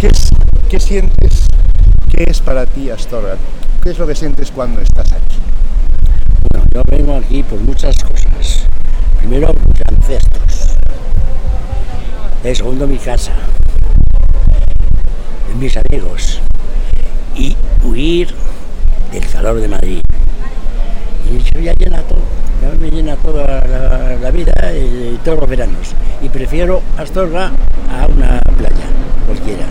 ¿Qué, ¿Qué sientes? ¿Qué es para ti Astorga? ¿Qué es lo que sientes cuando estás aquí? Bueno, yo vengo aquí por muchas cosas. Primero, mis ancestros. El segundo, mi casa. Mis amigos. Y huir del calor de Madrid. Y eso ya llena todo. Ya me llena toda la vida y todos los veranos. Y prefiero Astorga a una playa, cualquiera.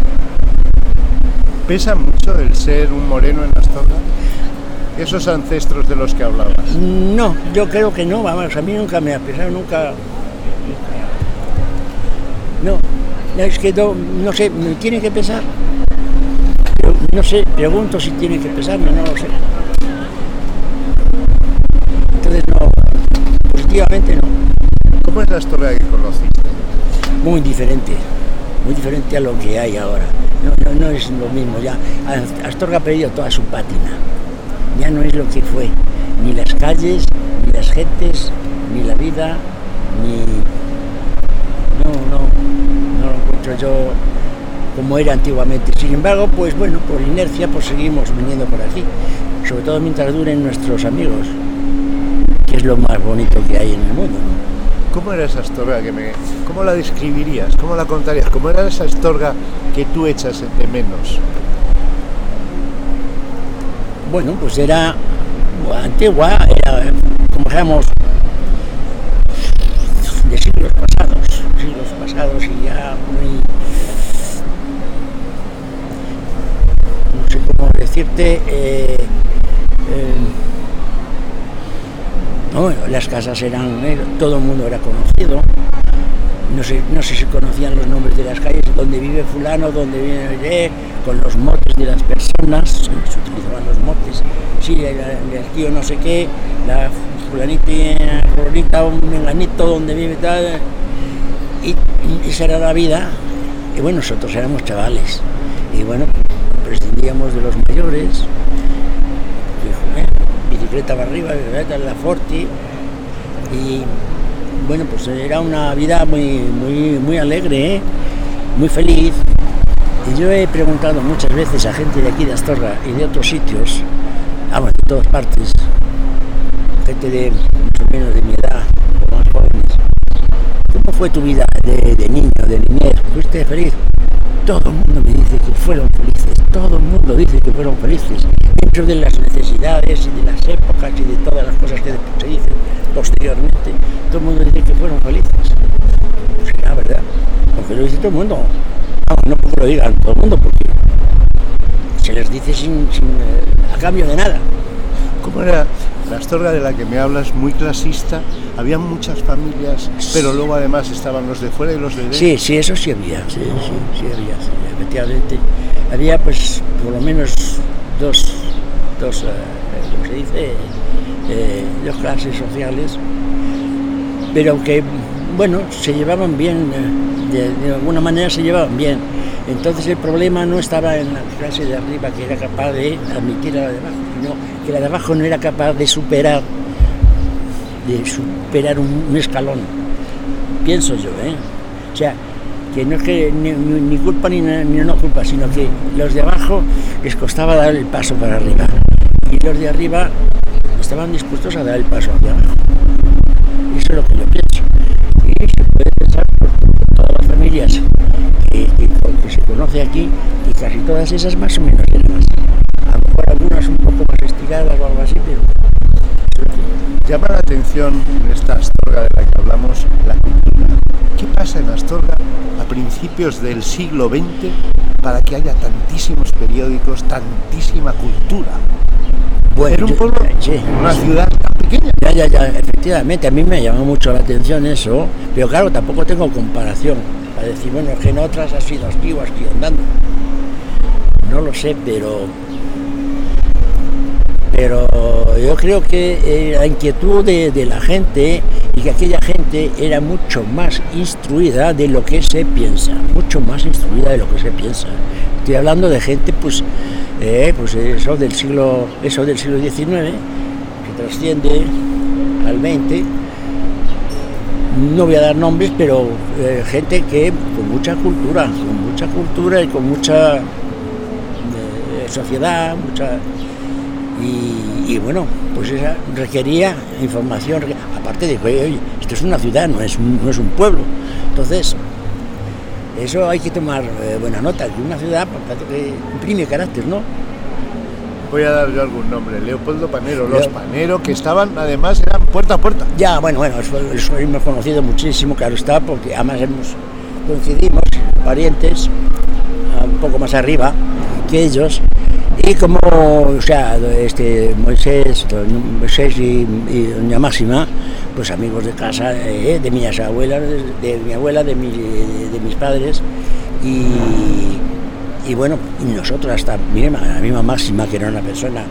¿Pesa mucho el ser un moreno en Astorga? Esos ancestros de los que hablabas. No, yo creo que no, vamos, a mí nunca me ha pesado, nunca. No, es que no, no sé, ¿me tiene que pesar? No sé, pregunto si tiene que pesarme, no lo sé. Entonces no, positivamente no. ¿Cómo es la Astorga que conociste? Muy diferente, muy diferente a lo que hay ahora. No, no, no es lo mismo ya. Astorga ha perdido toda su pátina. Ya no es lo que fue. Ni las calles, ni las gentes, ni la vida, ni. No, no, no lo encuentro yo como era antiguamente. Sin embargo, pues bueno, por inercia, pues seguimos viniendo por aquí. Sobre todo mientras duren nuestros amigos, que es lo más bonito que hay en el mundo. ¿Cómo era esa Astorga que me... ¿Cómo la describirías? ¿Cómo la contarías? ¿Cómo era esa Astorga que tú echas de menos? Bueno, pues era antigua, era, como dijéramos, de siglos pasados, siglos pasados y ya muy... No sé cómo decirte... eh, eh, no, las casas eran, eh, todo el mundo era conocido. No sé, no sé si conocían los nombres de las calles, donde vive fulano, donde vive, eh, con los motes de las personas, se utilizaban los motes. Sí, el, el tío no sé qué, la fulanita, fulanita, un menganito, donde vive tal. Y, y esa era la vida. Y bueno, nosotros éramos chavales. Y bueno, prescindíamos de los mayores. Bicicleta para arriba, bicicleta la Forti. Y bueno, pues era una vida muy, muy, muy alegre, ¿eh? muy feliz. Y yo he preguntado muchas veces a gente de aquí de Astorga y de otros sitios, vamos, de todas partes, gente de mucho menos de mi edad, o más jóvenes, ¿cómo fue tu vida de, de niño, de niñez? ¿Fuiste feliz? Todo el mundo me dice que fueron felices, todo el mundo dice que fueron felices, dentro de las necesidades y de las épocas y de todas las cosas que se dicen posteriormente, todo el mundo dice que fueron felices. Será verdad, porque lo dice todo el mundo. Vamos, no porque lo digan todo el mundo, porque se les dice sin, sin eh, a cambio de nada. ¿Cómo era la Astorga de la que me hablas? Muy clasista, había muchas familias, pero luego además estaban los de fuera y los de dentro. Sí, sí, eso sí había, sí, sí, sí había, sí, efectivamente. Había pues por lo menos dos, dos, eh, ¿cómo se dice? Eh, dos clases sociales, pero que, bueno, se llevaban bien, eh, de, alguna manera se llevaban bien. Entonces el problema no estaba en la clase de arriba que era capaz de admitir a la de abajo, sino que la de abajo no era capaz de superar, de superar un, escalón. Pienso yo, ¿eh? O sea, que no es que ni, culpa ni, ni no culpa, sino que los de abajo les costaba dar el paso para arriba y los de arriba estaban dispuestos a dar el paso hacia abajo. Eso es lo que yo pienso. Se conoce aquí y casi todas esas más o menos eran. A lo mejor algunas un poco más estiradas o algo así, pero Llama la atención en esta Astorga de la que hablamos la cultura. ¿Qué pasa en Astorga a principios del siglo XX para que haya tantísimos periódicos, tantísima cultura? Bueno, Era un yo- pueblo, sí, una sí. ciudad tan pequeña. Ya, ya, ya, efectivamente, a mí me llamó mucho la atención eso, pero claro, tampoco tengo comparación para decir, bueno, es que en otras ha sido aquí o aquí andando. No lo sé, pero. Pero yo creo que eh, la inquietud de, de la gente y que aquella gente era mucho más instruida de lo que se piensa, mucho más instruida de lo que se piensa. Estoy hablando de gente, pues, eh, pues eso del siglo, eso del siglo XIX, que trasciende al 20 no voy a dar nombres, pero eh, gente que con mucha cultura, con mucha cultura y con mucha eh, sociedad, mucha y, bueno, pues esa requería información, aparte de que, oye, esto es una ciudad, no es un, no es un pueblo. Entonces, eso hay que tomar eh, buena nota, que una ciudad pues, imprime carácter, ¿no? Voy a dar yo algún nombre, Leopoldo Panero, los Panero, que estaban, además, eran puerta a puerta. Ya, bueno, bueno, hemos conocido muchísimo, claro está, porque además hemos coincidimos, parientes, un poco más arriba que ellos, y como, o sea, este, Moisés, Moisés y, Doña Máxima, pues amigos de casa, eh, de mis abuelas, de, mi abuela, de, de, mis padres, y, bueno, y nosotros hasta mi la misma Máxima, que era una persona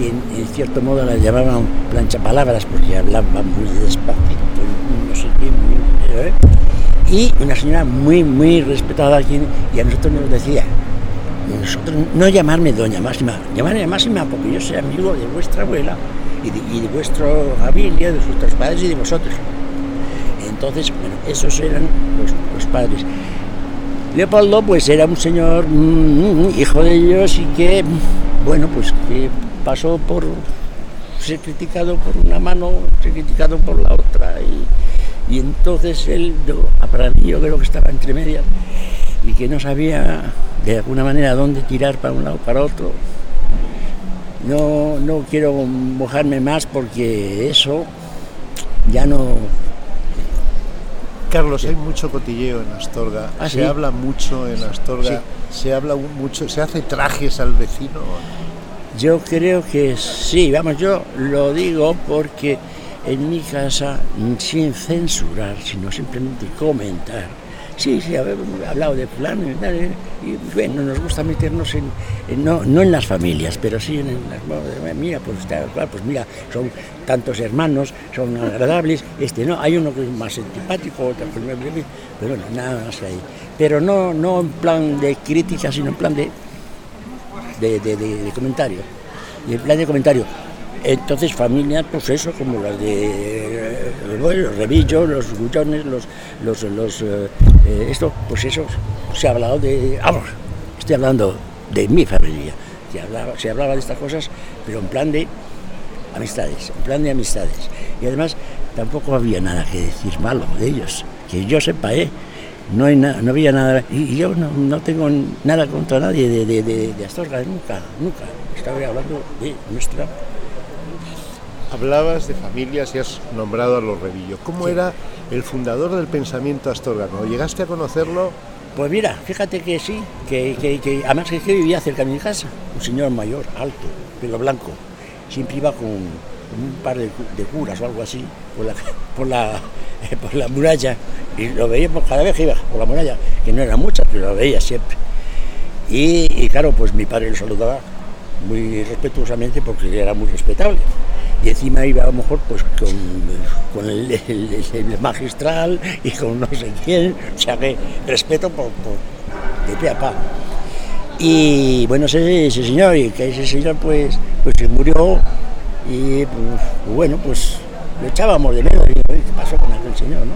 que en, cierto modo la llamaban plancha palabras, porque hablaba muy despacito, no sé qué, ¿eh? y una señora muy, muy respetada, y a nosotros nos decía, nosotros no llamarme doña Máxima, llamarme Máxima porque yo soy amigo de vuestra abuela y de, vuestra familia, de vuestros padres y de vosotros. Entonces, bueno, esos eran los, padres. Leopoldo, pues era un señor mm, mm, hijo de ellos y que, bueno, pues que pasó por ser criticado por una mano, ser criticado por la otra y, y entonces él, para mí yo creo que estaba entre medias y que no sabía de alguna manera dónde tirar para un lado para otro. No, no quiero mojarme más porque eso ya no... Carlos, hay mucho cotilleo en Astorga, ¿Ah, se habla mucho en Astorga, se habla mucho, se hace trajes al vecino. Yo creo que sí, vamos, yo lo digo porque en mi casa, sin censurar, sino simplemente comentar, Sí, sí, hablado de fulano y tal. Y bueno, nos gusta meternos en, no, no, en las familias, pero sí en, las. Mira, pues, pues mira, son tantos hermanos, son agradables. Este no, hay uno que es más antipático, otro pero bueno, nada más ahí. Pero no, no en plan de crítica, sino en plan de, de, de, de en plan de comentario. Entonces familias, pues eso, como las de eh, los revillos, los gullones, los, los, los eh, eh, esto, pues eso, se ha hablado de, vamos, estoy hablando de mi familia, se hablaba, se hablaba de estas cosas, pero en plan de amistades, en plan de amistades. Y además tampoco había nada que decir malo de ellos, que yo sepa, ¿eh? No, hay no había nada, y yo no, no, tengo nada contra nadie de, de, de, de Astorga, nunca, nunca. Estaba hablando de nuestra Hablabas de familias y has nombrado a los Revillo. ¿Cómo era el fundador del pensamiento astorgano? ¿Llegaste a conocerlo? Pues mira, fíjate que sí, que, que, además que vivía cerca de mi casa, un señor mayor, alto, pelo blanco, siempre iba con, un par de, curas o algo así por la, por la, por la muralla y lo veíamos cada vez que iba por la muralla, que no era mucha, pero lo veía siempre. Y, y claro, pues mi padre lo saludaba muy respetuosamente porque era muy respetable y encima iba a lo mejor pues con, el, magistral y con no sé quién, o sea que respeto por, de pie a pa. Y bueno, ese, señor, y que ese señor pues, pues se murió y pues, bueno, pues lo echábamos de menos, ¿qué pasó con aquel señor? No?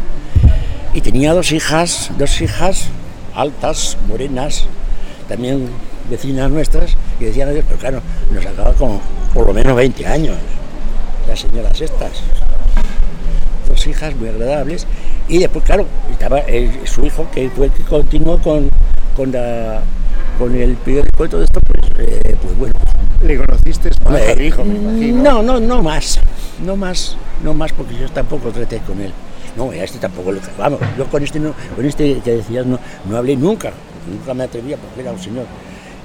Y tenía dos hijas, dos hijas altas, morenas, también vecinas nuestras, que decían, pero claro, nos acaba con por lo menos 20 años las señoras estas. Dos hijas muy agradables. Y después, claro, estaba su hijo, que fue el que continuó con, con, la, con el periódico y todo esto, pues, eh, pues bueno. ¿Le conociste más al hijo, me imagino? No, no, no más. No más, no más, porque yo tampoco traté con él. No, a este tampoco lo Vamos, yo con este, no, con este que decías no, no hablé nunca. Nunca me atrevía porque era un señor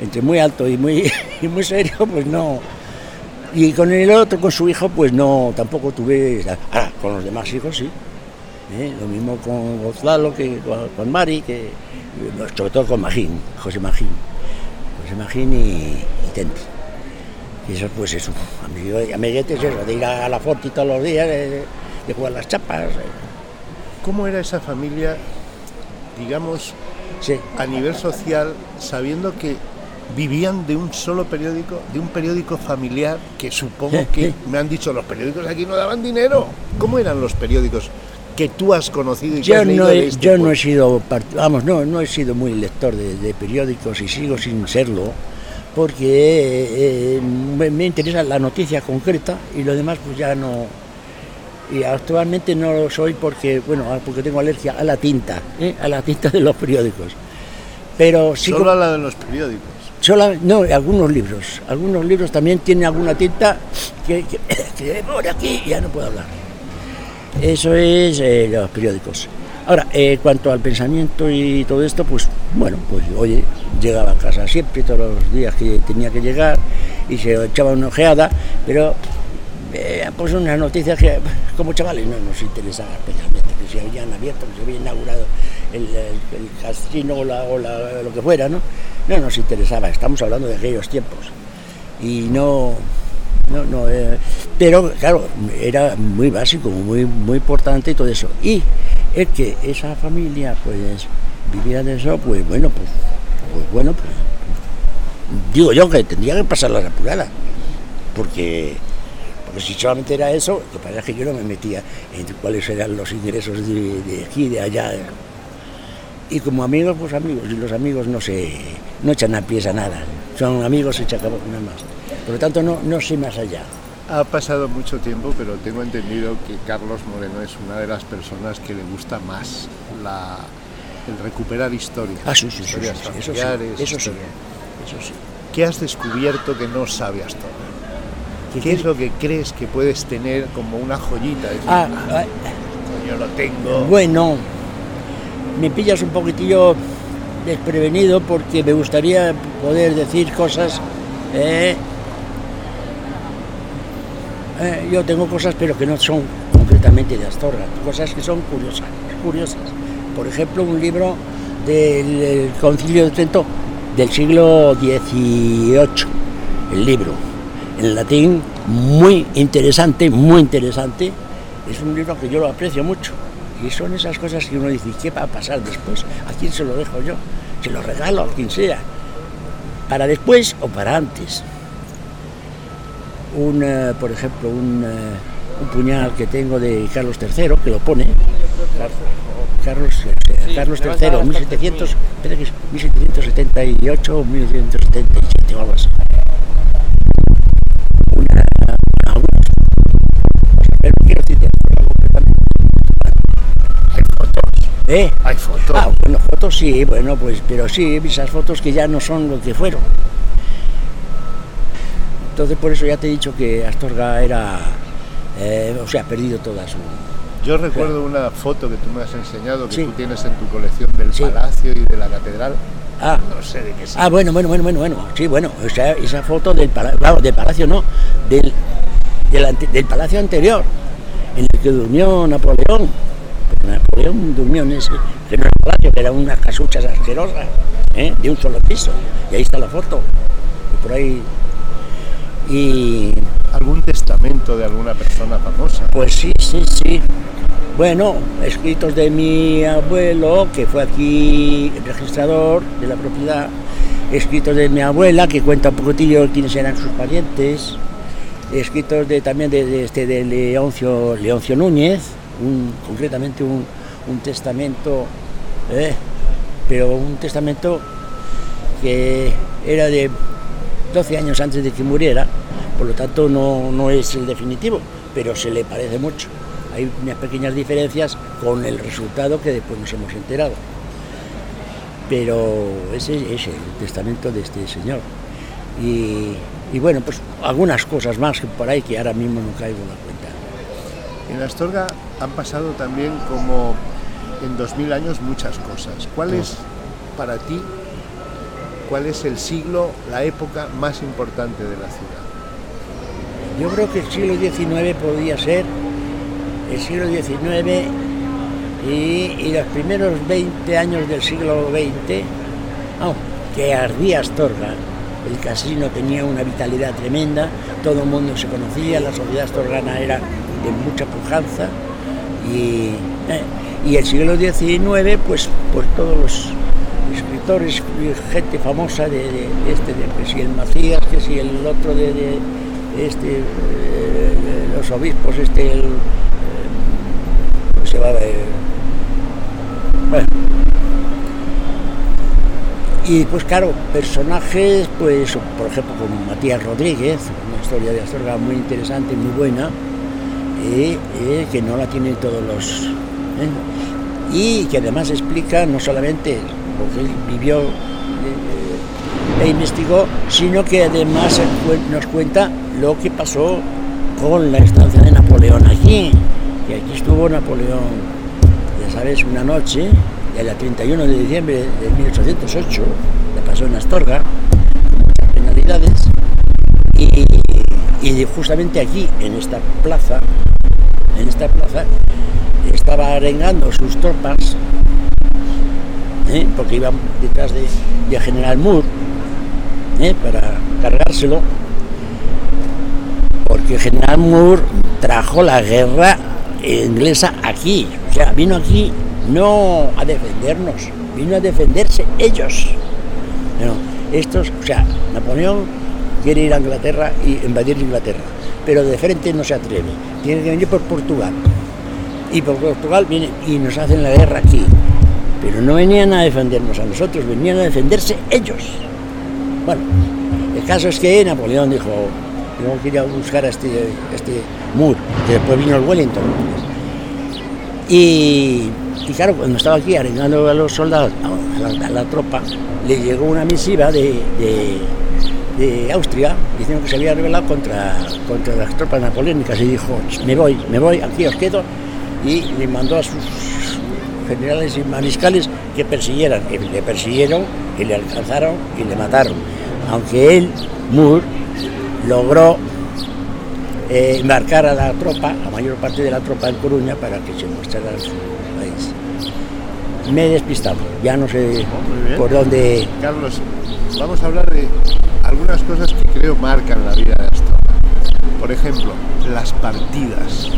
entre muy alto y muy, y muy serio, pues no, y con el otro, con su hijo, pues no, tampoco tuve. Ah, con los demás hijos sí. ¿eh? Lo mismo con Gonzalo que con, Mari, que sobre todo con Magín, José Magín. José Magín y, y Tenti. Y eso, pues eso, amiguetes, eso, de ir a la Forti todos los días, de, jugar las chapas. Eh. ¿Cómo era esa familia, digamos, a nivel social, sabiendo que vivían de un solo periódico, de un periódico familiar que supongo que me han dicho los periódicos aquí no daban dinero. ¿Cómo eran los periódicos que tú has conocido y que has leído no, he, este yo no he sido, vamos, no, no he sido muy lector de, de periódicos y sigo sin serlo, porque eh, eh, me, me interesa la noticia concreta y lo demás pues ya no. Y actualmente no lo soy porque, bueno, ah, porque tengo alergia a la tinta, ¿eh? a la tinta de los periódicos. Pero Solo habla de los periódicos. sola- no, algunos libros, algunos libros también tienen alguna tinta que, que, que por aquí ya no puedo hablar. Eso es eh, los periódicos. Ahora, eh, cuanto al pensamiento y todo esto, pues bueno, pues oye, llegaba a casa siempre, todos los días que tenía que llegar, y se echaba una ojeada, pero eh, pues unas noticias que como chavales no nos interesaba especialmente, que se habían abierto, que se había inaugurado el, el- casino o, lo que fuera, ¿no? No nos interesaba, estamos hablando de aquellos tiempos. Y no, no, no, eh, pero claro, era muy básico, muy, muy importante y todo eso. Y es que esa familia pues vivía de eso, pues bueno, pues, pues bueno, pues digo yo que tendría que pasar las apuradas, porque, porque si solamente era eso, lo que pasa es que yo no me metía en cuáles eran los ingresos de, aquí, de allá. Y como amigos, pues amigos, y los amigos no se no echan a pies a nada, son amigos y se acabó nada más. Por lo tanto, no, no sé más allá. Ha pasado mucho tiempo, pero tengo entendido que Carlos Moreno es una de las personas que le gusta más la, el recuperar historias. Ah, sí, sí, historias sí, eso sí, familiares, eso sí, historias. eso sí. ¿Qué has descubierto que no sabe hasta ahora? ¿Qué ¿Qué es lo que crees que puedes tener como una joyita? Decir, Ah, ah, yo lo tengo. Bueno, me pillas un poquitillo desprevenido porque me gustaría poder decir cosas. eh, eh, yo tengo cosas, pero que no son concretamente de Astorga, cosas que son curiosas. curiosas. Por ejemplo, un libro del Concilio de Trento del siglo XVIII, el libro, en latín, muy interesante, muy interesante. Es un libro que yo lo aprecio mucho. Y son esas cosas que uno dice, ¿qué va a pasar después? ¿A quién se lo dejo yo? Se lo regalo a quien sea. ¿Para después o para antes? Un, eh, por ejemplo, un, eh, un puñal que tengo de Carlos III, que lo pone. Carlos, eh, Carlos III, 1700, espera que es 1778 o 1777 o algo así. Una. Pero quiero decirte completamente. Hay fotos. ¿Eh? Hay fotos. Ah, bueno, fotos sí, bueno, pues, pero sí, esas fotos que ya no son lo que fueron. Entonces, por eso ya te he dicho que Astorga era, eh, o sea, ha perdido toda su... Yo recuerdo una foto que tú me has enseñado que Sí. tú tienes en tu colección del Sí. palacio y de la catedral. Ah, No sé de qué es. ah, bueno, bueno, bueno, bueno, bueno, sí, bueno, o sea, esa foto del palacio, claro, del palacio no, del, del, palacio anterior, en el que durmió Napoleón. Napoleón durmió en ese, que no era palacio, que eran unas casuchas asquerosas, ¿eh? de un solo piso, y ahí está la foto, y por ahí... Y ¿Algún testamento de alguna persona famosa? Pues sí, sí, sí. Bueno, escritos de mi abuelo, que fue aquí registrador de la propiedad, escritos de mi abuela, que cuenta un poquitillo quiénes eran sus parientes, escritos de, también de, de este, de Leoncio, Leoncio Núñez, un- concretamente un, un testamento, eh, pero un testamento que era de 12 años antes de que muriera, por lo tanto no, no es el definitivo, pero se le parece mucho. Hay unas pequeñas diferencias con el resultado que después nos hemos enterado. Pero ese es el testamento de este señor. Y, y bueno, pues algunas cosas más que por ahí que ahora mismo no caigo en la cuenta. En Astorga han pasado también como en 2000 años muchas cosas. ¿Cuál es para ti, cuál es el siglo, la época más importante de la ciudad? Yo creo que el siglo XIX podría ser el siglo XIX y, los primeros 20 años del siglo XX, oh, que ardía Astorga. El casino tenía una vitalidad tremenda, todo el mundo se conocía, la sociedad astorgana era de mucha pujanza y, eh, el siglo XIX, pues, pues todos los escritores, gente famosa de, este, de, que si el Macías, que si el otro de, este, eh, los obispos, este, el, eh, se va a ver. Bueno. Y pues claro, personajes, pues por ejemplo con Matías Rodríguez, una historia de Astorga muy interesante, muy buena, eh, eh, que no la tienen todos los... Y que además explica no solamente que él vivió e investigó, sino que además nos cuenta lo que pasó con la estancia de Napoleón aquí, que aquí estuvo Napoleón, ya sabes, una noche, el 31 de diciembre de 1808, le pasó en Astorga, con muchas penalidades, y, y justamente aquí, en esta plaza, en esta plaza, estaba arengando sus tropas, ¿eh? porque iban detrás de, General Moore, ¿eh? para cargárselo, porque General Moore trajo la guerra inglesa aquí, o sea, vino aquí no a defendernos, vino a defenderse ellos. Estos, o sea, Napoleón quiere ir a Inglaterra y invadir Inglaterra, pero de frente no se atreve, tiene que venir por Portugal. Y por Portugal viene y nos hacen la guerra aquí. Pero no venían a defendernos a nosotros, venían a defenderse ellos. Bueno, el caso es que Napoleón dijo, no quería buscar a este, este Moore, que después vino el Wellington. Y, claro, cuando estaba aquí arengando a los soldados, a la, a tropa, le llegó una misiva de, de, de, Austria diciendo que se había rebelado contra, contra las tropas napoleónicas y dijo, me voy, me voy, aquí os quedo, y le mandó a sus generales y mariscales que persiguieran. Y le persiguieron y le alcanzaron y le mataron. Aunque él, Moore, logró eh, embarcar a la tropa, la mayor parte de la tropa en Coruña, para que se mostrara su país. Me he despistado, ya no sé por dónde. Carlos, vamos a hablar de algunas cosas que creo marcan la vida de Astorga. Por ejemplo, las partidas.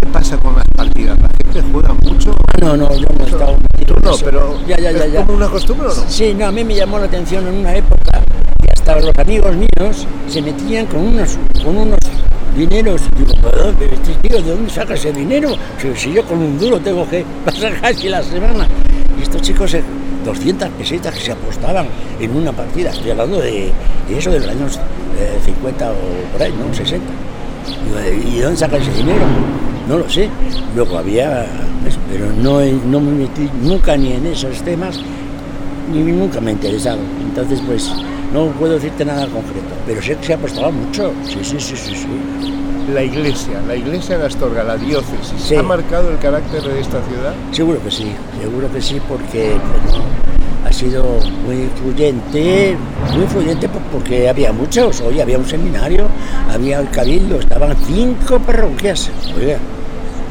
¿Qué pasa con las partidas? ¿La gente juega mucho? No, no, yo no he estado Tú no, pero ya, ya, ya, ¿es ya. como una costumbre o no? Sí, no, a mí me llamó la atención en una época que hasta los amigos míos se metían con unos, con unos dineros. Digo, "¿Pero, pero este tío, ¿de dónde saca ese dinero? Si, si yo con un duro tengo que pasar casi la semana. Y estos chicos, eh, 200 pesetas que se apostaban en una partida. Estoy hablando de, de eso de los años eh, 50 o por ahí, ¿no? 60. Digo, ¿y de dónde saca ese dinero? No lo sé. Luego había pero no, he- no me metí nunca ni en esos temas, ni nunca me ha interesado. Entonces, pues, no puedo decirte nada concreto. Pero sé que se apostaba mucho. Sí, sí, sí, sí, sí. La iglesia, la iglesia de Astorga, la diócesis, Sí. ¿ha marcado el carácter de esta ciudad? Seguro que sí, seguro que sí, porque bueno, ha sido muy influyente, muy influyente por- porque había muchos. Hoy había un seminario, había el cabildo, estaban cinco parroquias.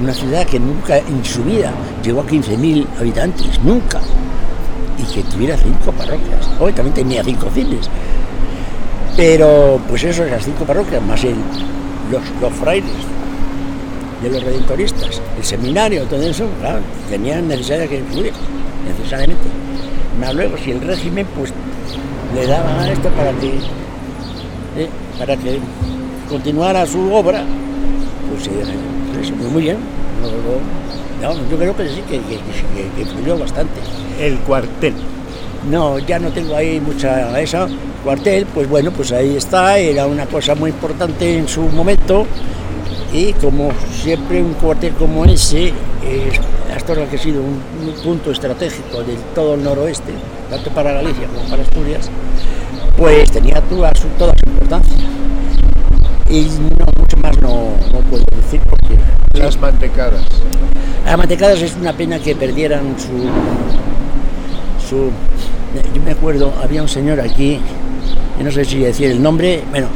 Una ciudad que nunca en su vida llegó a 15.000 habitantes, nunca. Y que tuviera cinco parroquias. Hoy también tenía cinco fines. Pero, pues eso, esas cinco parroquias, más el, los, los frailes de los redentoristas, el seminario, todo eso, claro, tenían necesidad que influir, necesariamente. Más luego, si el régimen, pues, le daban a esto para que, eh, para que continuara su obra, pues, eh, pues, muy, bien. No, no, yo creo que sí, que- que influyó bastante. El cuartel. No, ya no tengo ahí mucha esa. Cuartel, pues bueno, pues ahí está, era una cosa muy importante en su momento. Y como siempre un cuartel como ese, eh, Astorga que ha sido un, un punto estratégico de todo el noroeste, tanto para Galicia como para Asturias, pues tenía toda su, toda su importancia. Y no, mucho más no, no puedo decir porque Las mantecadas. a Mantecadas es una pena que perdieran su, su... Yo me acuerdo, había un señor aquí, yo no sé si decir el nombre, bueno,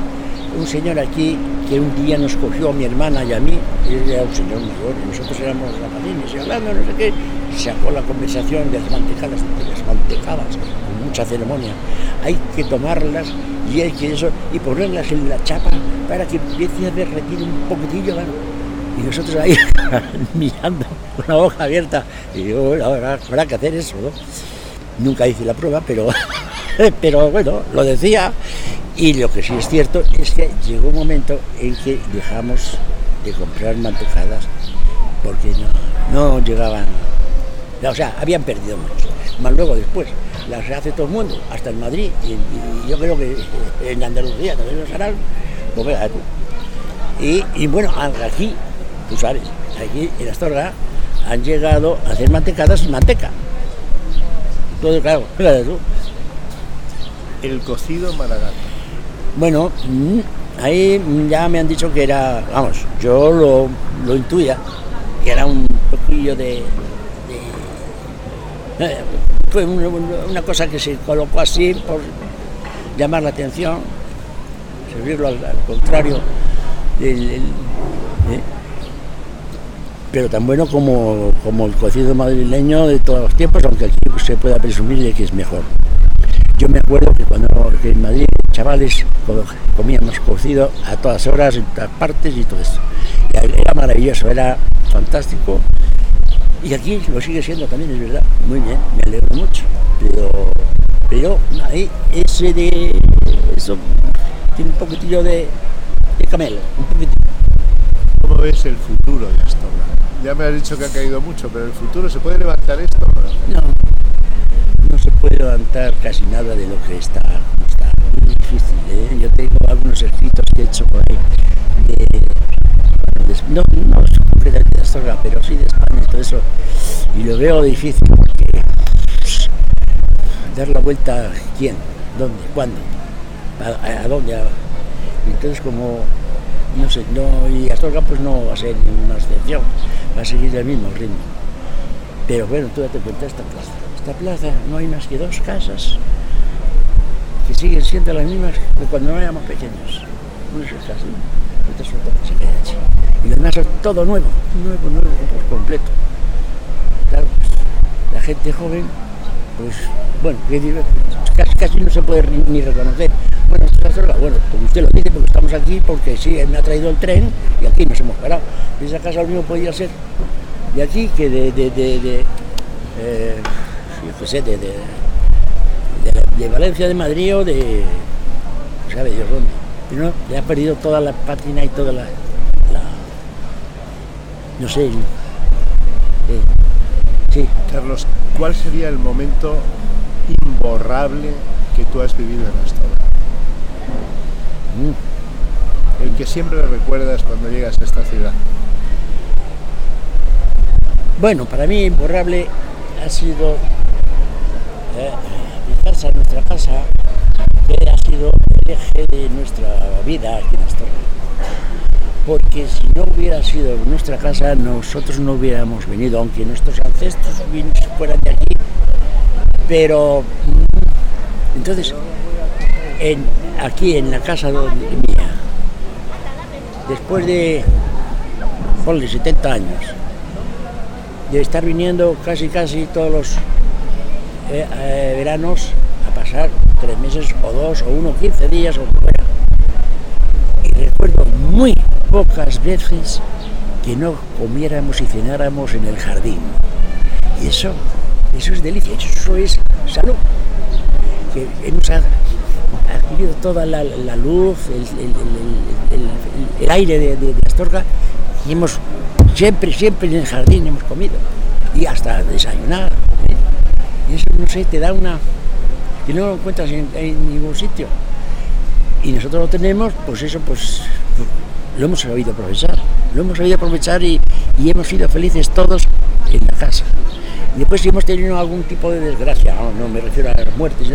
un señor aquí que un día nos cogió a mi hermana y a mí, él era un señor mayor, y nosotros éramos rapacines y hablando, no sé qué, sacó la conversación de las mantecadas, de las mantecadas, con mucha ceremonia. Hay que tomarlas y hay que eso, y ponerlas en la chapa para que empiece a derretir un poquitillo, y nosotros ahí mirando con la boca abierta. Y digo, ahora habrá que hacer eso. Nunca hice la prueba, pero, pero bueno, lo decía. Y lo que sí es cierto es que llegó un momento en que dejamos de comprar mantecadas porque no, no llegaban, o sea, habían perdido mucho. Más luego después, las hace todo el mundo, hasta en Madrid, y, yo creo que en Andalucía también los harán, pues. Y, y bueno, aquí, tú sabes, aquí en Astorga han llegado a hacer mantecadas sin manteca. Todo claro, tú. El cocido maragato. Bueno, mm, ahí ya me han dicho que era, vamos, yo lo, lo intuía, que era un poquillo de... Eh, fue una cosa que se colocó así por llamar la atención, servirlo al, contrario. ¿eh? pero tan bueno como, como el cocido madrileño de todos los tiempos, aunque aquí se pueda presumir de que es mejor. Yo me acuerdo que cuando en Madrid, chavales, comíamos cocido a todas horas, en todas partes y todo eso. era maravilloso, era fantástico. Y aquí lo sigue siendo también, es verdad. Muy bien, me alegro mucho. Pero, pero ahí, ese de. Eso tiene un poquitillo de, de camelo, un poquitillo. ¿Cómo ves el futuro de esto? Ya me has dicho que ha caído mucho, pero el futuro, ¿se puede levantar esto? No, no se puede levantar casi nada de lo que está. ¿Eh? Yo tengo algunos escritos que he hecho por ahí de, no, no completamente de Astorga, pero sí de España y todo eso. Y lo veo difícil porque dar la vuelta, ¿quién? ¿Dónde? ¿Cuándo? ¿A, a dónde? Entonces como no sé, no, y Astorga pues no va a ser ninguna excepción, va a seguir el mismo ritmo. Pero bueno, tú date cuenta esta plaza. Esta plaza no hay más que dos casas siguen siendo las mismas que cuando no éramos pequeños. Una es así, otra es se queda así. Y lo demás es todo nuevo, nuevo, nuevo, por completo. Claro, pues, la gente joven, pues, bueno, casi, casi no se puede ni reconocer bueno, bueno, pues usted lo dice porque estamos aquí, porque sí, me ha traído el tren y aquí nos hemos parado. esa casa lo mismo podía ser de aquí que de, de, de, de eh, sé, de, de, de, Valencia, de Madrid o de, sabe Dios dónde. Y no, le ha perdido toda la pátina y toda la, no sé, eh, sí. Carlos, ¿cuál sería el momento imborrable que tú has vivido en Astorga? El que siempre recuerdas cuando llegas a esta ciudad. Bueno, para mí imborrable ha sido eh, casa, nuestra casa, que ha sido el eje de nuestra vida aquí en Astorga. Porque si no hubiera sido nuestra casa, nosotros no hubiéramos venido, aunque nuestros ancestros fueran de aquí. Pero mm, entonces, en, aquí en la casa mía, después de, 70 años, de estar viniendo casi casi todos los eh, eh, veranos a pasar tres meses o dos o uno, 15 días o fuera. Y recuerdo muy pocas veces que no comiéramos y cenáramos en el jardín. Y eso, eso es delicia, eso es salud. Que hemos adquirido toda la, luz, el, aire de, Astorga y hemos siempre, siempre en el jardín hemos comido y hasta desayunar. ¿eh? Y eso, no sé, te da una... que no lo encuentras en, ningún sitio. Y nosotros lo tenemos, pues eso, pues, pues lo hemos sabido aprovechar. Lo hemos sabido aprovechar y, y hemos sido felices todos en la casa. Y después si hemos tenido algún tipo de desgracia, no, me refiero a las muertes,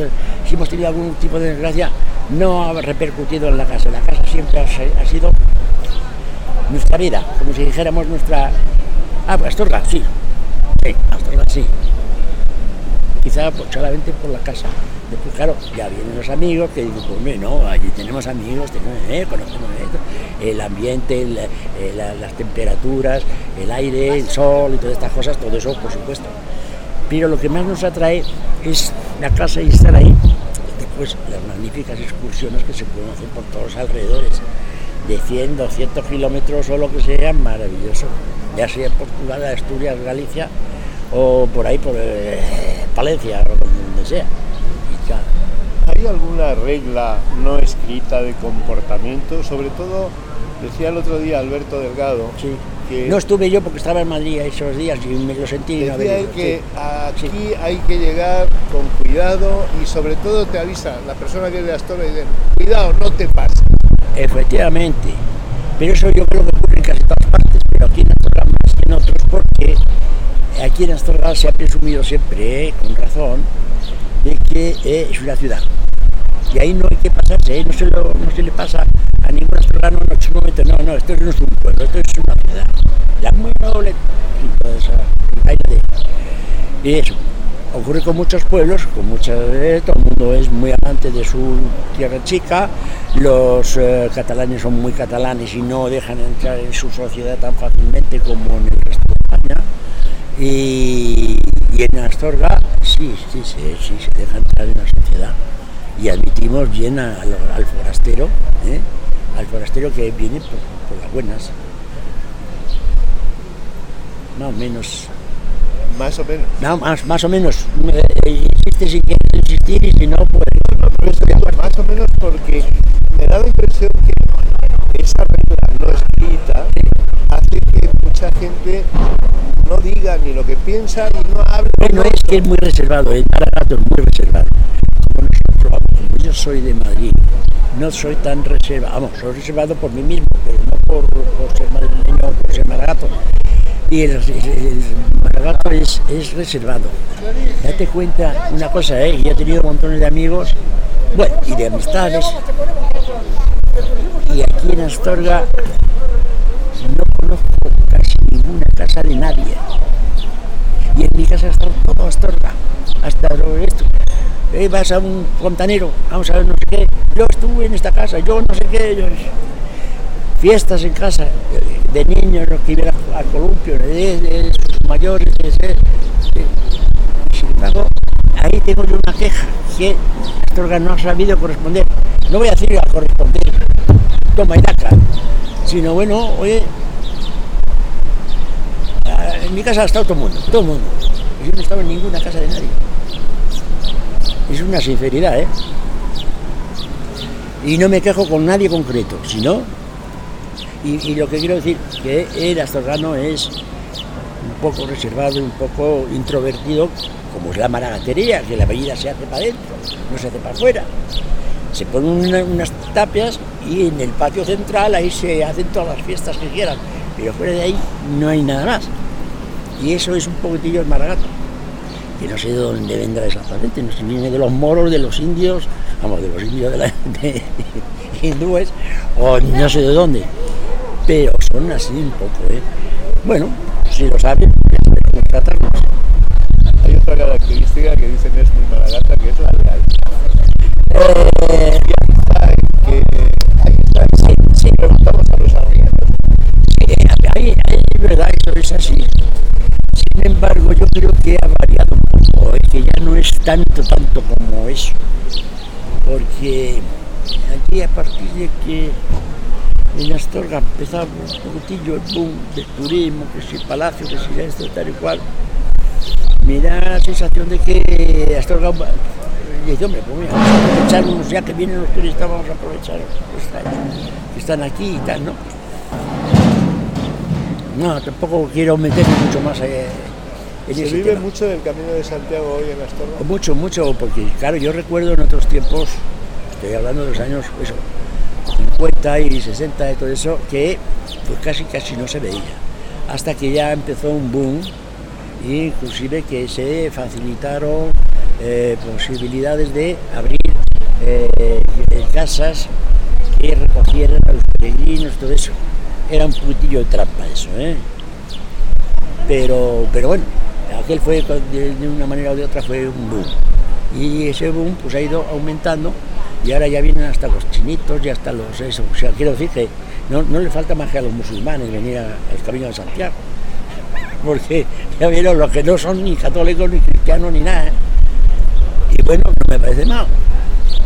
si hemos tenido algún tipo de desgracia, no ha repercutido en la casa. La casa siempre ha, sido nuestra vida, como si dijéramos nuestra... Ah, Astorga, sí. Sí, Astorga, sí. Quizá pues, solamente por la casa. Después, claro, ya vienen los amigos que dicen, pues no, allí tenemos amigos, tenemos, eh, conocemos esto, el ambiente, eh, las temperaturas, el aire, el sol y todas estas cosas, todo eso, por supuesto. Pero lo que más nos atrae es la casa y estar ahí. Después, las magníficas excursiones que se pueden hacer por todos los alrededores, de 100, 200 kilómetros o lo que sea, maravilloso. Ya sea Portugal, Asturias, Galicia o por ahí, por eh, Palencia o donde sea. ¿hay alguna regla no escrita de comportamiento? Sobre todo, decía el otro día Alberto Delgado, Sí. que No estuve yo porque estaba en Madrid esos días y me lo sentí. decía que sí. aquí hay que llegar con cuidado y sobre todo te avisa la persona que es de Astorga y dice, cuidado, no te pases. Efectivamente. Pero eso yo creo que ocurre en casi todas partes, pero aquí en Astorga más que en otros porque aquí en Astorga se ha presumido siempre, eh, con razón, de que eh, es una ciudad. Y ahí no hay que pasarse, eh, no, se le pasa a ningún astorgano en un momento, no, no, esto no es un pueblo, esto es una ciudad. Ya muy noble, y eso, ocurre con muchos pueblos, con mucha, eh, todo el mundo es muy amante de su tierra chica, los catalanes son muy catalanes y no dejan entrar en su sociedad tan fácilmente como en el resto de España. Y, y en Astorga sí, sí, sí, sí, se deja entrar en la sociedad. Y admitimos bien a- al, al forastero, ¿eh? al forastero que viene por, por las buenas. Más o menos. Más o menos. No, más, más o menos. Eh, insiste si quieres insistir y si no, pues. Digo, más o menos porque me da la impresión que esa regla no escrita hace mucha gente no diga ni lo que piensa y no hable. Bueno, es que es muy reservado, el Maragato es muy reservado. Como nosotros, como yo soy de Madrid, no soy tan reservado, vamos, soy reservado por mí mismo, pero no por, por ser madrileño o por ser Maragato. Y el, el- el Maragato es, es reservado. Date cuenta una cosa, ¿eh? yo he tenido montones de amigos, bueno, y de amistades, y aquí en Astorga ninguna casa de nadie. Y en mi casa está todo Astorga, hasta sobre esto. Eh, vas a un fontanero, vamos a ver no sé qué, yo estuve en esta casa, yo no sé qué, yo- fiestas en casa eh, de niños los que iban a- al columpio, de, mayores, sin embargo, ahí tengo yo una queja, que Astorga no ha sabido corresponder. No voy a decir a corresponder, toma y daca, sino bueno, oye, en mi casa ha estado todo el mundo, todo el mundo. Yo no estaba en ninguna casa de nadie. Es una sinceridad, ¿eh? Y no me quejo con nadie concreto, sino. Y, y lo que quiero decir, que el astorgano es un poco reservado, un poco introvertido, como es la maragatería, que la bebida se hace para adentro, no se hace para afuera. Se ponen una- unas tapias y en el patio central ahí se hacen todas las fiestas que quieran, pero fuera de ahí no hay nada más. Y eso es un poquitillo el maragato, que no sé de dónde vendrá exactamente, no sé si viene de los moros, de los indios, vamos, de los indios de, la, de hindúes, o no sé de dónde, pero son así un poco, ¿eh? Bueno, si lo saben, no tratarnos. Hay otra característica que dicen es muy malagata, que es la lealtad. Eh, creo que ha variado un poco, es que ya no es tanto, tanto como eso. Porque aquí a partir de que en Astorga empezaba un poquitillo el boom del turismo, que si palacio, que si esto, tal y cual, me da la sensación de que Astorga dice, hombre, pues mira, vamos a aprovecharnos, ya que vienen los turistas, vamos a aprovechar que están aquí y tal, ¿no? No, tampoco quiero meterme mucho más eh, en Se ese vive tema. mucho del Camino de Santiago hoy en Astorga. Mucho, mucho, porque claro, yo recuerdo en otros tiempos, estoy hablando de los años eso, 50 y 60 y todo eso, que pues casi casi no se veía. Hasta que ya empezó un boom, e inclusive que se facilitaron eh, posibilidades de abrir eh, casas que recogieran a los peregrinos, todo eso. Era un putillo de trampa eso, ¿eh? Pero, pero bueno, aquel fue de, una manera o de otra fue un boom. Y ese boom pues ha ido aumentando y ahora ya vienen hasta los chinitos y hasta los eso. O sea, quiero decir que no, no le falta más que a los musulmanes venir al camino de Santiago. Porque ya vieron los que no son ni católicos ni cristianos ni nada. ¿eh? Y bueno, no me parece mal.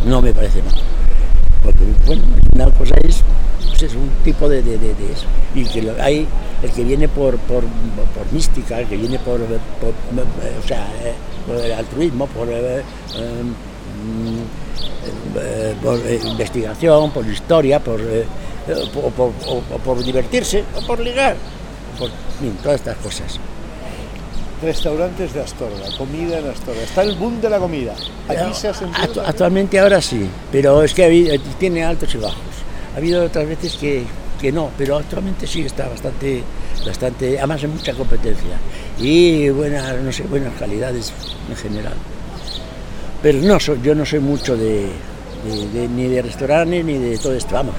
No me parece mal. Porque bueno, una cosa es, pues es un tipo de, de- de- eso. Y que hay el que viene por, por, por mística, el que viene por, por- o sea, por el altruismo, por eh, mm, eh, por eh, investigación, por historia, por, o por, o- o por divertirse, o por ligar, por en fin, todas estas cosas. Restaurantes de Astorga, comida en Astorga. Está el boom de la comida. Aquí se actualmente ahora sí, pero es que ha habido- tiene altos y bajos. Ha habido otras veces que, que no, pero actualmente sí está bastante, bastante, además hay mucha competencia y buenas, no sé, buenas calidades en general. Pero no soy, yo no soy mucho de, ni de restaurantes ni de todo esto, vamos.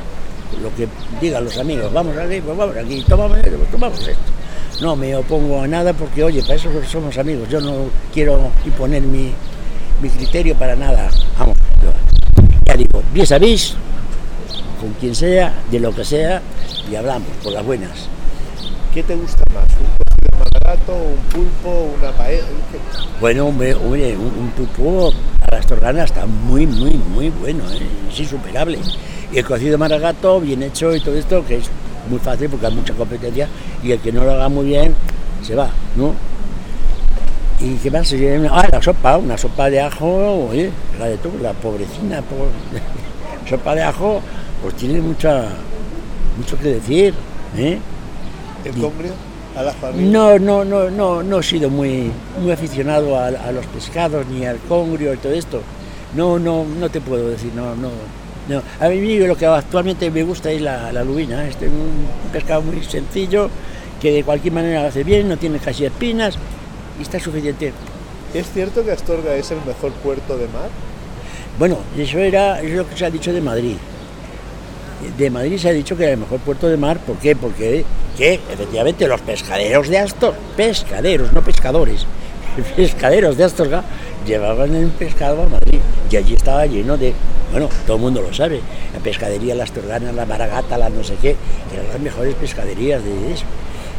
Lo que digan los amigos, vamos aquí, pues vamos aquí, tomamos esto, tomamos esto. No me opongo a nada porque, oye, para eso somos amigos. Yo no quiero imponer mi, mi criterio para nada. Vamos, ya digo, bien sabéis, con quien sea, de lo que sea, y hablamos por las buenas. ¿Qué te gusta más? ¿Un cocido de malagato, un pulpo, una paella? ¿Qué- Bueno, hombre, hombre, un, un pulpo a la astorgana está muy, muy, muy bueno, ¿eh? es insuperable. Y el cocido de maragato, bien hecho y todo esto, que es muy fácil porque hay mucha competencia y el que no lo haga muy bien se va, ¿no? ¿Y qué más? Ah, la sopa, una sopa de ajo, oye, la de tú, la pobrecina, po- sopa de ajo, pues tiene mucha, mucho que decir, ¿eh? ¿El Sí. combrio? ¿Al ajo arriba? No, no, no, no, no he sido muy, muy aficionado a, a los pescados ni al congrio y todo esto. No, no, no te puedo decir, no, no, no. A mí lo que actualmente me gusta es la, la lubina. Este es un pescado muy sencillo que de cualquier manera lo hace bien, no tiene casi espinas y está suficiente. ¿Es cierto que Astorga es el mejor puerto de mar? Bueno, eso era eso es lo que se ha dicho de Madrid. De Madrid se ha dicho que era el mejor puerto de mar, ¿por qué? Porque que efectivamente los pescaderos de Astorga, pescaderos, no pescadores, pescaderos de Astorga llevaban el pescado a Madrid y allí estaba lleno de, bueno, todo el mundo lo sabe, la pescadería, la astorgana, la maragata, la no sé qué, eran las mejores pescaderías de eso.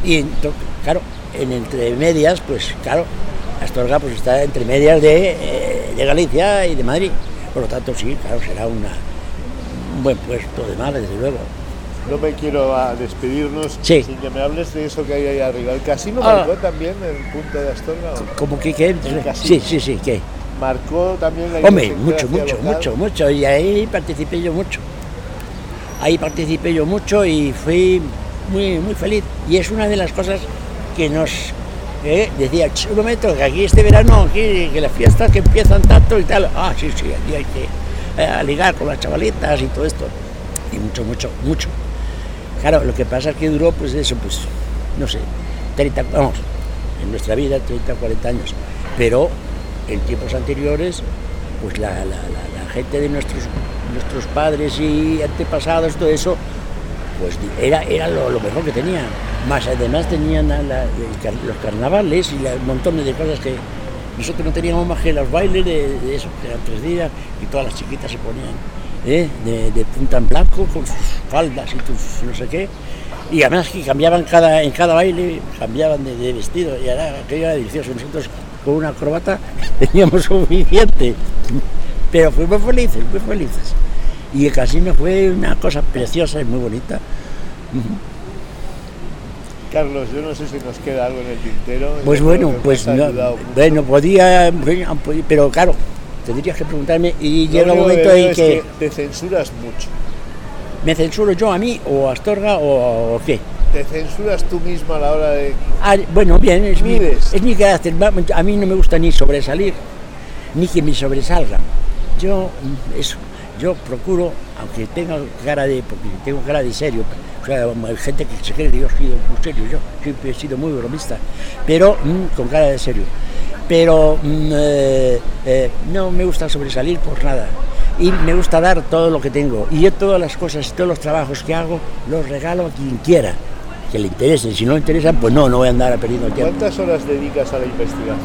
Y claro, en entre medias, pues claro, Astorga pues está entre medias de, eh, de Galicia y de Madrid. Por lo tanto, sí, claro, será una, un buen puesto de mar, desde luego. No me quiero a despedirnos Sí. sin que me hables de eso que hay ahí arriba. ¿El casino Ah. marcó también el punto de Astorga? o? ¿Cómo que qué? Sí, sí, sí, ¿qué? Marcó también la Hombre, mucho, mucho, local. mucho, mucho. Y ahí participé yo mucho. Ahí participé yo mucho y fui muy, muy feliz. Y es una de las cosas que nos eh, decía, "Ch, un momento, que aquí este verano, aquí, que las fiestas que empiezan tanto y tal. Ah, sí, sí, aquí hay que eh, ligar con las chavalitas y todo esto. Y mucho, mucho, mucho. Claro, lo que pasa es que duró, pues eso, pues, no sé, 30, vamos, en nuestra vida 30, 40 años. Pero en tiempos anteriores, pues la, la- gente de nuestros, nuestros padres y antepasados, todo eso, pues era, era lo, mejor que tenían. Más además tenían los carnavales y un montón de cosas que nosotros no teníamos más que los bailes de, de eso, que eran tres días y todas las chiquitas se ponían ¿eh? de, punta en blanco con sus faldas y sus no sé qué. Y además que cambiaban cada, en cada baile, cambiaban de, de vestido y era, aquello era delicioso. Nosotros con una corbata teníamos suficiente, pero fuimos felices, muy felices. Y el casino fue una cosa preciosa y muy bonita. Carlos, yo no sé si nos queda algo en el tintero. Pues Yo bueno, que pues no, bueno, podía, pero claro, tendrías que preguntarme y llega un momento que en es que te censuras mucho. me censuro yo a mí o a Astorga o, o qué. Te censuras tú mismo a la hora de... Ah, bueno, bien, es mi, es mi carácter. A mí no me gusta ni sobresalir, ni que me sobresalgan. Yo, mm, eso, yo procuro, aunque tenga cara de, porque tengo cara de serio, o sea, hay gente que se cree que yo he sido muy serio, yo siempre he sido muy bromista, pero mm, con cara de serio. Pero mm, eh, eh, no me gusta sobresalir por nada. Y me gusta dar todo lo que tengo. Y yo todas las cosas, todos los trabajos que hago, los regalo a quien quiera. Que le interesen. Si no le interesan, pues no, no voy a andar perdiendo tiempo. ¿Cuántas horas dedicas a la investigación?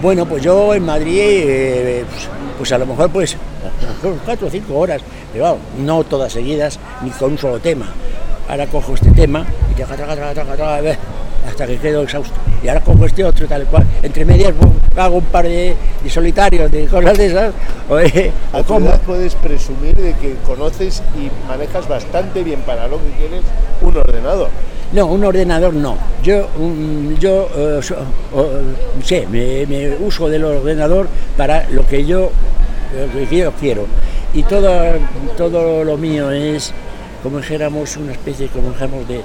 Bueno, pues yo en Madrid, eh, pues, pues a lo mejor pues cuatro o cinco horas, pero vamos, no todas seguidas, ni con un solo tema. Ahora cojo este tema y traga, traga, traga, traga, traga, a ver, hasta que quedo exhausto. Y ahora cojo este otro, tal cual. Entre medias hago un par de, de solitarios, de cosas de esas. O, eh, A edad puedes presumir de que conoces y manejas bastante bien para lo que quieres un ordenador. No, un ordenador no. Yo, yo so- o- sé, me, me uso del ordenador para lo que yo que yo quiero. Y todo, todo lo mío es, como dijéramos, una especie como dijéramos, de,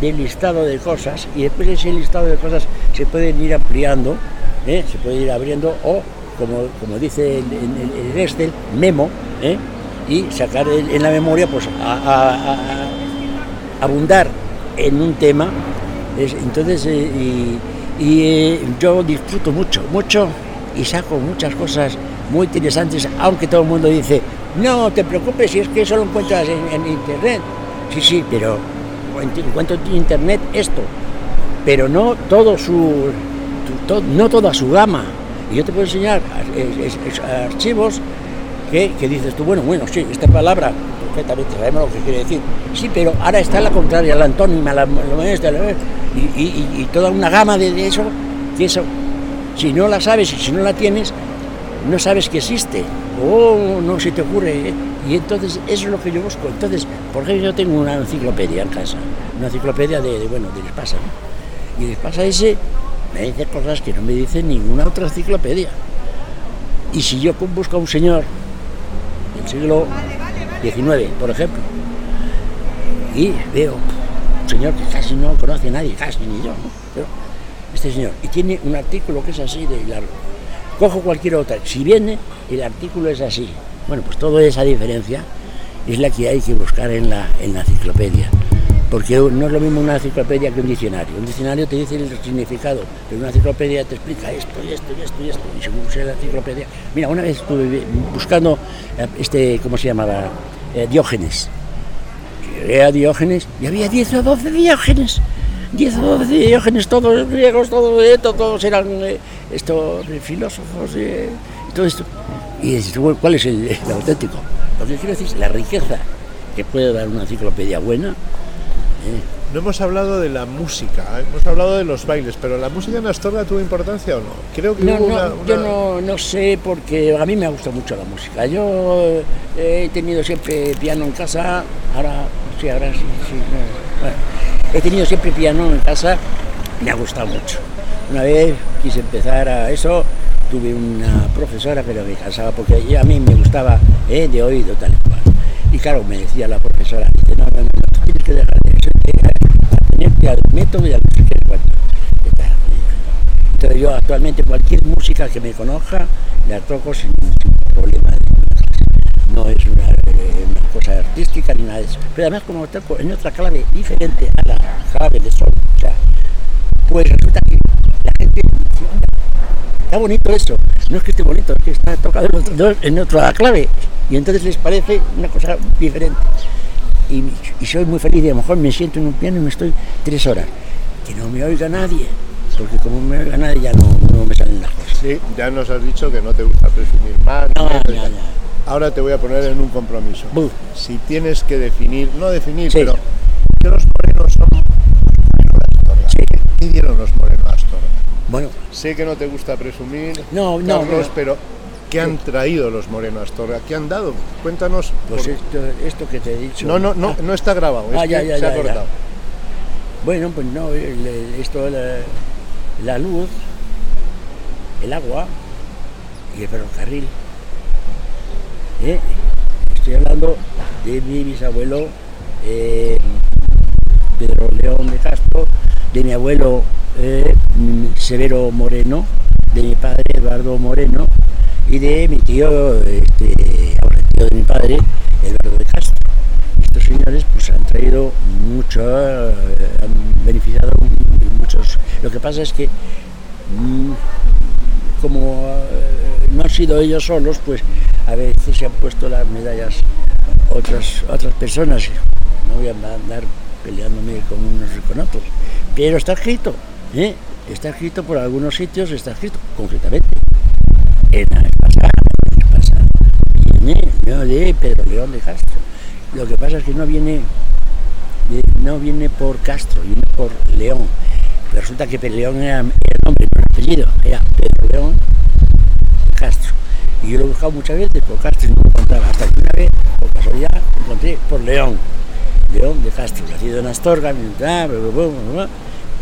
de, listado de cosas y después ese listado de cosas se pueden ir ampliando, ¿eh? se puede ir abriendo o, como, como dice el, el, Excel, memo, ¿eh? y sacar en la memoria, pues a, abundar en un tema. entonces, eh, y, yo disfruto mucho, mucho y saco muchas cosas muy interesantes, aunque todo el mundo dice, no te preocupes si es que eso lo encuentras en, internet. Sí, sí, pero encuentro en internet esto, pero no todo su, no toda su gama. Y yo te puedo enseñar archivos que, dices tú, bueno, bueno, sí, esta palabra perfectamente sabemos lo que quiere decir. Sí, pero ahora está la contraria, la antónima, la, y, y, toda una gama de, eso, que eso, si no la sabes y si no la tienes, no sabes que existe, o no se te ocurre, ¿eh? y entonces eso es lo que yo busco. Entonces, por ejemplo, yo tengo una enciclopedia en casa, una enciclopedia de, bueno, de Espasa, ¿no? y Espasa ese me dice cosas que no me dice ninguna otra enciclopedia. Y si yo busco a un señor del siglo XIX, por ejemplo, y veo un señor que casi no conoce a nadie, casi ni yo, pero este señor, y tiene un artículo que es así de largo cojo cualquier otra. Si viene, el artículo es así. Bueno, pues toda esa diferencia es la que hay que buscar en la, en la enciclopedia. Porque no es lo mismo una enciclopedia que un diccionario. Un diccionario te dice el significado, pero una enciclopedia te explica esto y esto y esto y esto. Y según sea la enciclopedia. Mira, una vez estuve buscando eh, este, ¿cómo se llamaba? Eh, Diógenes. Llegué a Diógenes y había 10 o 12 Diógenes. 10 o 12 Diógenes, todos griegos, todos, todos eran eh, estos filósofos y todo esto. Y dices, ¿cuál es el, auténtico? Lo que quiero decir es la riqueza que puede dar una enciclopedia buena. ¿eh? No hemos hablado de la música, ¿eh? hemos hablado de los bailes, pero ¿la música en Astorga tuvo importancia o no? Creo que no, no, Yo no, no, sé, porque a mí me gusta mucho la música. Yo he tenido siempre piano en casa, ahora sí, ahora sí, sí. Bueno, he tenido siempre piano en casa, me ha gustado mucho. Una vez quise empezar a eso, tuve una profesora pero me cansaba porque a mí me gustaba eh, de oído tal y cual. Y claro, me decía la profesora, dice, no, no, no, tienes que dejar de tenerte al método y al no Entonces yo actualmente cualquier música que me conozca la toco sin, problema. No es una, eh, una, cosa artística ni nada de eso. Pero además como toco en otra clave diferente a la clave de sol, o sea, pues resulta que está bonito eso, no es que esté bonito, es que está tocado en otra clave y entonces les parece una cosa diferente. Y, soy muy feliz y a lo mejor me siento en un piano y me estoy tres horas. Que no me oiga nadie, porque como me oiga nadie ya no, me salen las cosas. Sí, ya nos has dicho que no te gusta presumir más. Ahora te voy a poner en un compromiso. Si tienes que definir, no definir, pero que los morenos son ¿Qué dieron los morenos Astorga? Bueno, sé que no te gusta presumir, no, no, pero ¿qué han traído los morenos Astorga? ¿Qué han dado? Cuéntanos. Pues esto, que te he dicho. No, no, no, no está grabado, ah, ya, ya, se ha cortado. Bueno, pues no, esto, la, luz, el agua y el ferrocarril. ¿Eh? Estoy hablando de mi bisabuelo eh, Pedro León de Castro, de mi abuelo eh, Severo Moreno, de mi padre Eduardo Moreno y de mi tío, este, tío de mi padre, Eduardo de Castro. Estos señores pues han traído mucho, eh, han beneficiado muchos. Lo que pasa es que mm, como eh, no han sido ellos solos, pues a veces se han puesto las medallas otras, otras personas. No voy a andar peleándome con unos y con otros. Pero está escrito, ¿eh? está escrito por algunos sitios, está escrito concretamente en la pasada, viene de Pedro León de Castro. Lo que pasa es que no viene, no viene por Castro, viene por León. Resulta que Pedro León era el nombre, no el apellido, era Pedro León Castro. Y yo lo he buscado muchas veces por Castro y no lo encontraba. Hasta que una vez, por casualidad, encontré por León. León de Castro, nacido en Astorga,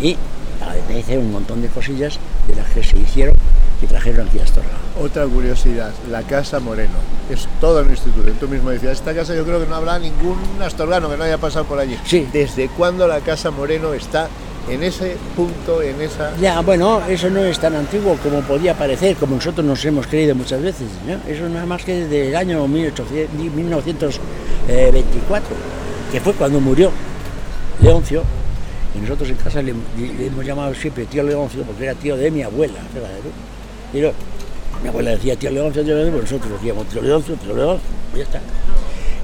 y me dice un montón de cosillas de las que se hicieron que trajeron aquí a Astorga. Otra curiosidad, la Casa Moreno. Es toda una institución. Tú mismo decías, esta casa yo creo que no habrá ningún astorgano que no haya pasado por allí. Sí. ¿Desde cuándo la Casa Moreno está en ese punto, en esa... Ya, bueno, eso no es tan antiguo como podía parecer, como nosotros nos hemos creído muchas veces. ¿no? Eso nada más que desde el año 1800 1924, que fue cuando murió Leoncio. Y nosotros en casa le, hemos llamado siempre tío Leoncio porque era tío de mi abuela. Y no, mi abuela decía tío Leoncio, pues nosotros decíamos tío Leoncio, tío Leoncio, y ya está.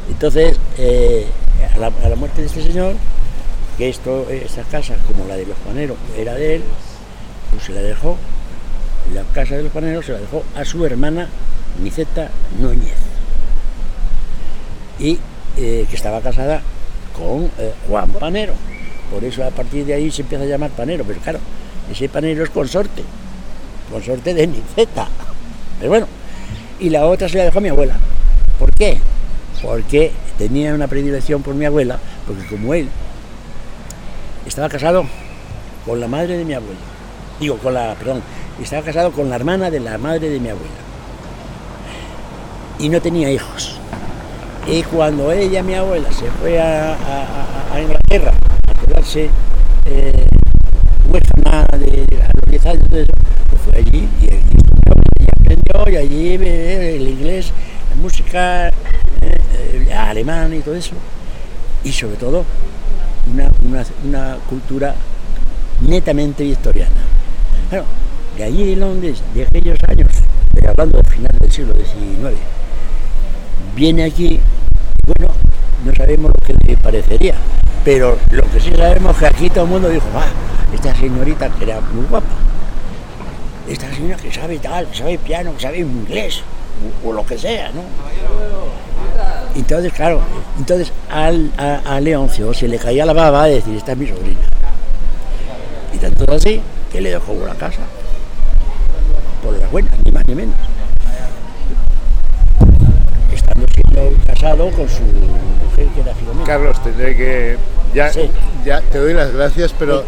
Entonces, eh, a, la, muerte de este señor, que esto, esta casa, como la de los paneros, era de él, pues se la dejó, la casa de los paneros se la dejó a su hermana Niceta Núñez, y eh, que estaba casada con eh, Juan Panero. Por eso a partir de ahí se empieza a llamar Panero, pero claro, ese Panero es consorte, consorte de Niceta. Pero bueno, y la otra se la dejó a mi abuela. ¿Por qué? Porque tenía una predilección por mi abuela, porque como él estaba casado con la madre de mi abuela. Digo, con la, perdón, estaba casado con la hermana de la madre de mi abuela. Y no tenía hijos. Y cuando ella, mi abuela, se fue a, a- Inglaterra a quedarse eh, huérfana de, de- los 10 años, todo eso, pues fue allí y, y aprendió y allí eh, el inglés, la música, eh, el alemán y todo eso. Y sobre todo una, una- una cultura netamente victoriana. Claro, de allí de Londres, de aquellos años, hablando del final del siglo XIX, viene aquí, bueno, no sabemos lo que le parecería, pero lo que sí sabemos es que aquí todo el mundo dijo, ah, esta señorita que era muy guapa, esta señora que sabe tal, que sabe piano, que sabe inglés, o, lo que sea, ¿no? Entonces, claro, entonces al, a, a Leoncio se le caía la baba de decir, esta es mi sobrina. Y tanto así que le dejó la casa. Por la buena, ni más ni menos. Casado con su mujer que era Filomena. Carlos, tendré que... Ya, Sí. ya te doy las gracias, pero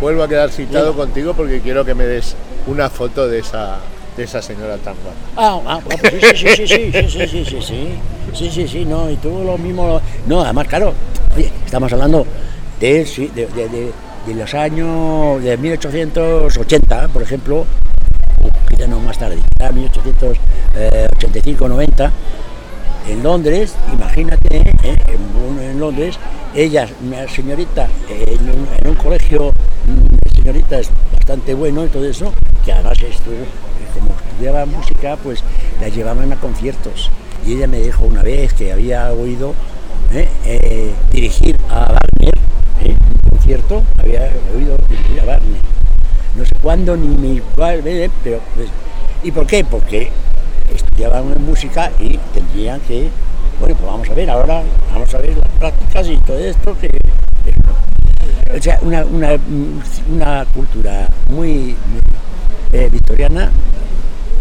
vuelvo a quedar citado Sí. contigo porque quiero que me des una foto de esa, de esa señora tan guapa. Ah, ah, ah, pues sí, sí, sí, sí, sí, sí, sí, sí, sí, sí, sí, sí, sí, no, y tú lo mismo, no, además, claro, oye, estamos hablando de, sí, de, de- de- los años de 1880, por ejemplo, quizá no más tarde, quizá 1885-90, en Londres, imagínate, ¿eh? en, Londres, ella, una señorita, en un, colegio señoritas bastante bueno y todo eso, que además estuvo, como estudiaba música, pues la llevaban a conciertos. Y ella me dijo una vez que había oído ¿eh? Eh, dirigir a Wagner, un concierto, había oído dirigir a Wagner. No sé cuándo ni ni cuál, pero... pues, ¿Y por qué? Porque estudiaban música y tendrían que, bueno, pues vamos a ver ahora, vamos a ver las prácticas y todo esto, que, o sea, una, una, una cultura muy eh, victoriana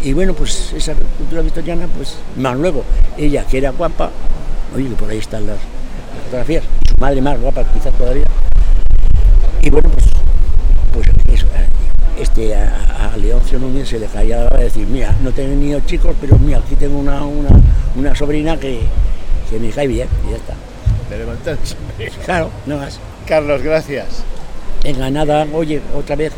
y bueno, pues esa cultura victoriana, pues más luego, ella que era guapa, oye, que por ahí están las, fotografías, su madre más guapa quizás todavía, y bueno, pues, pues eso, eh, este, a, a Leoncio Núñez se le caía de decir, mira, no he tenido chicos, pero mira, aquí tengo una, una, una sobrina que, que me cae bien, y ya está. De levantarse. Claro, no más. Carlos, gracias. Venga, nada, oye, otra vez,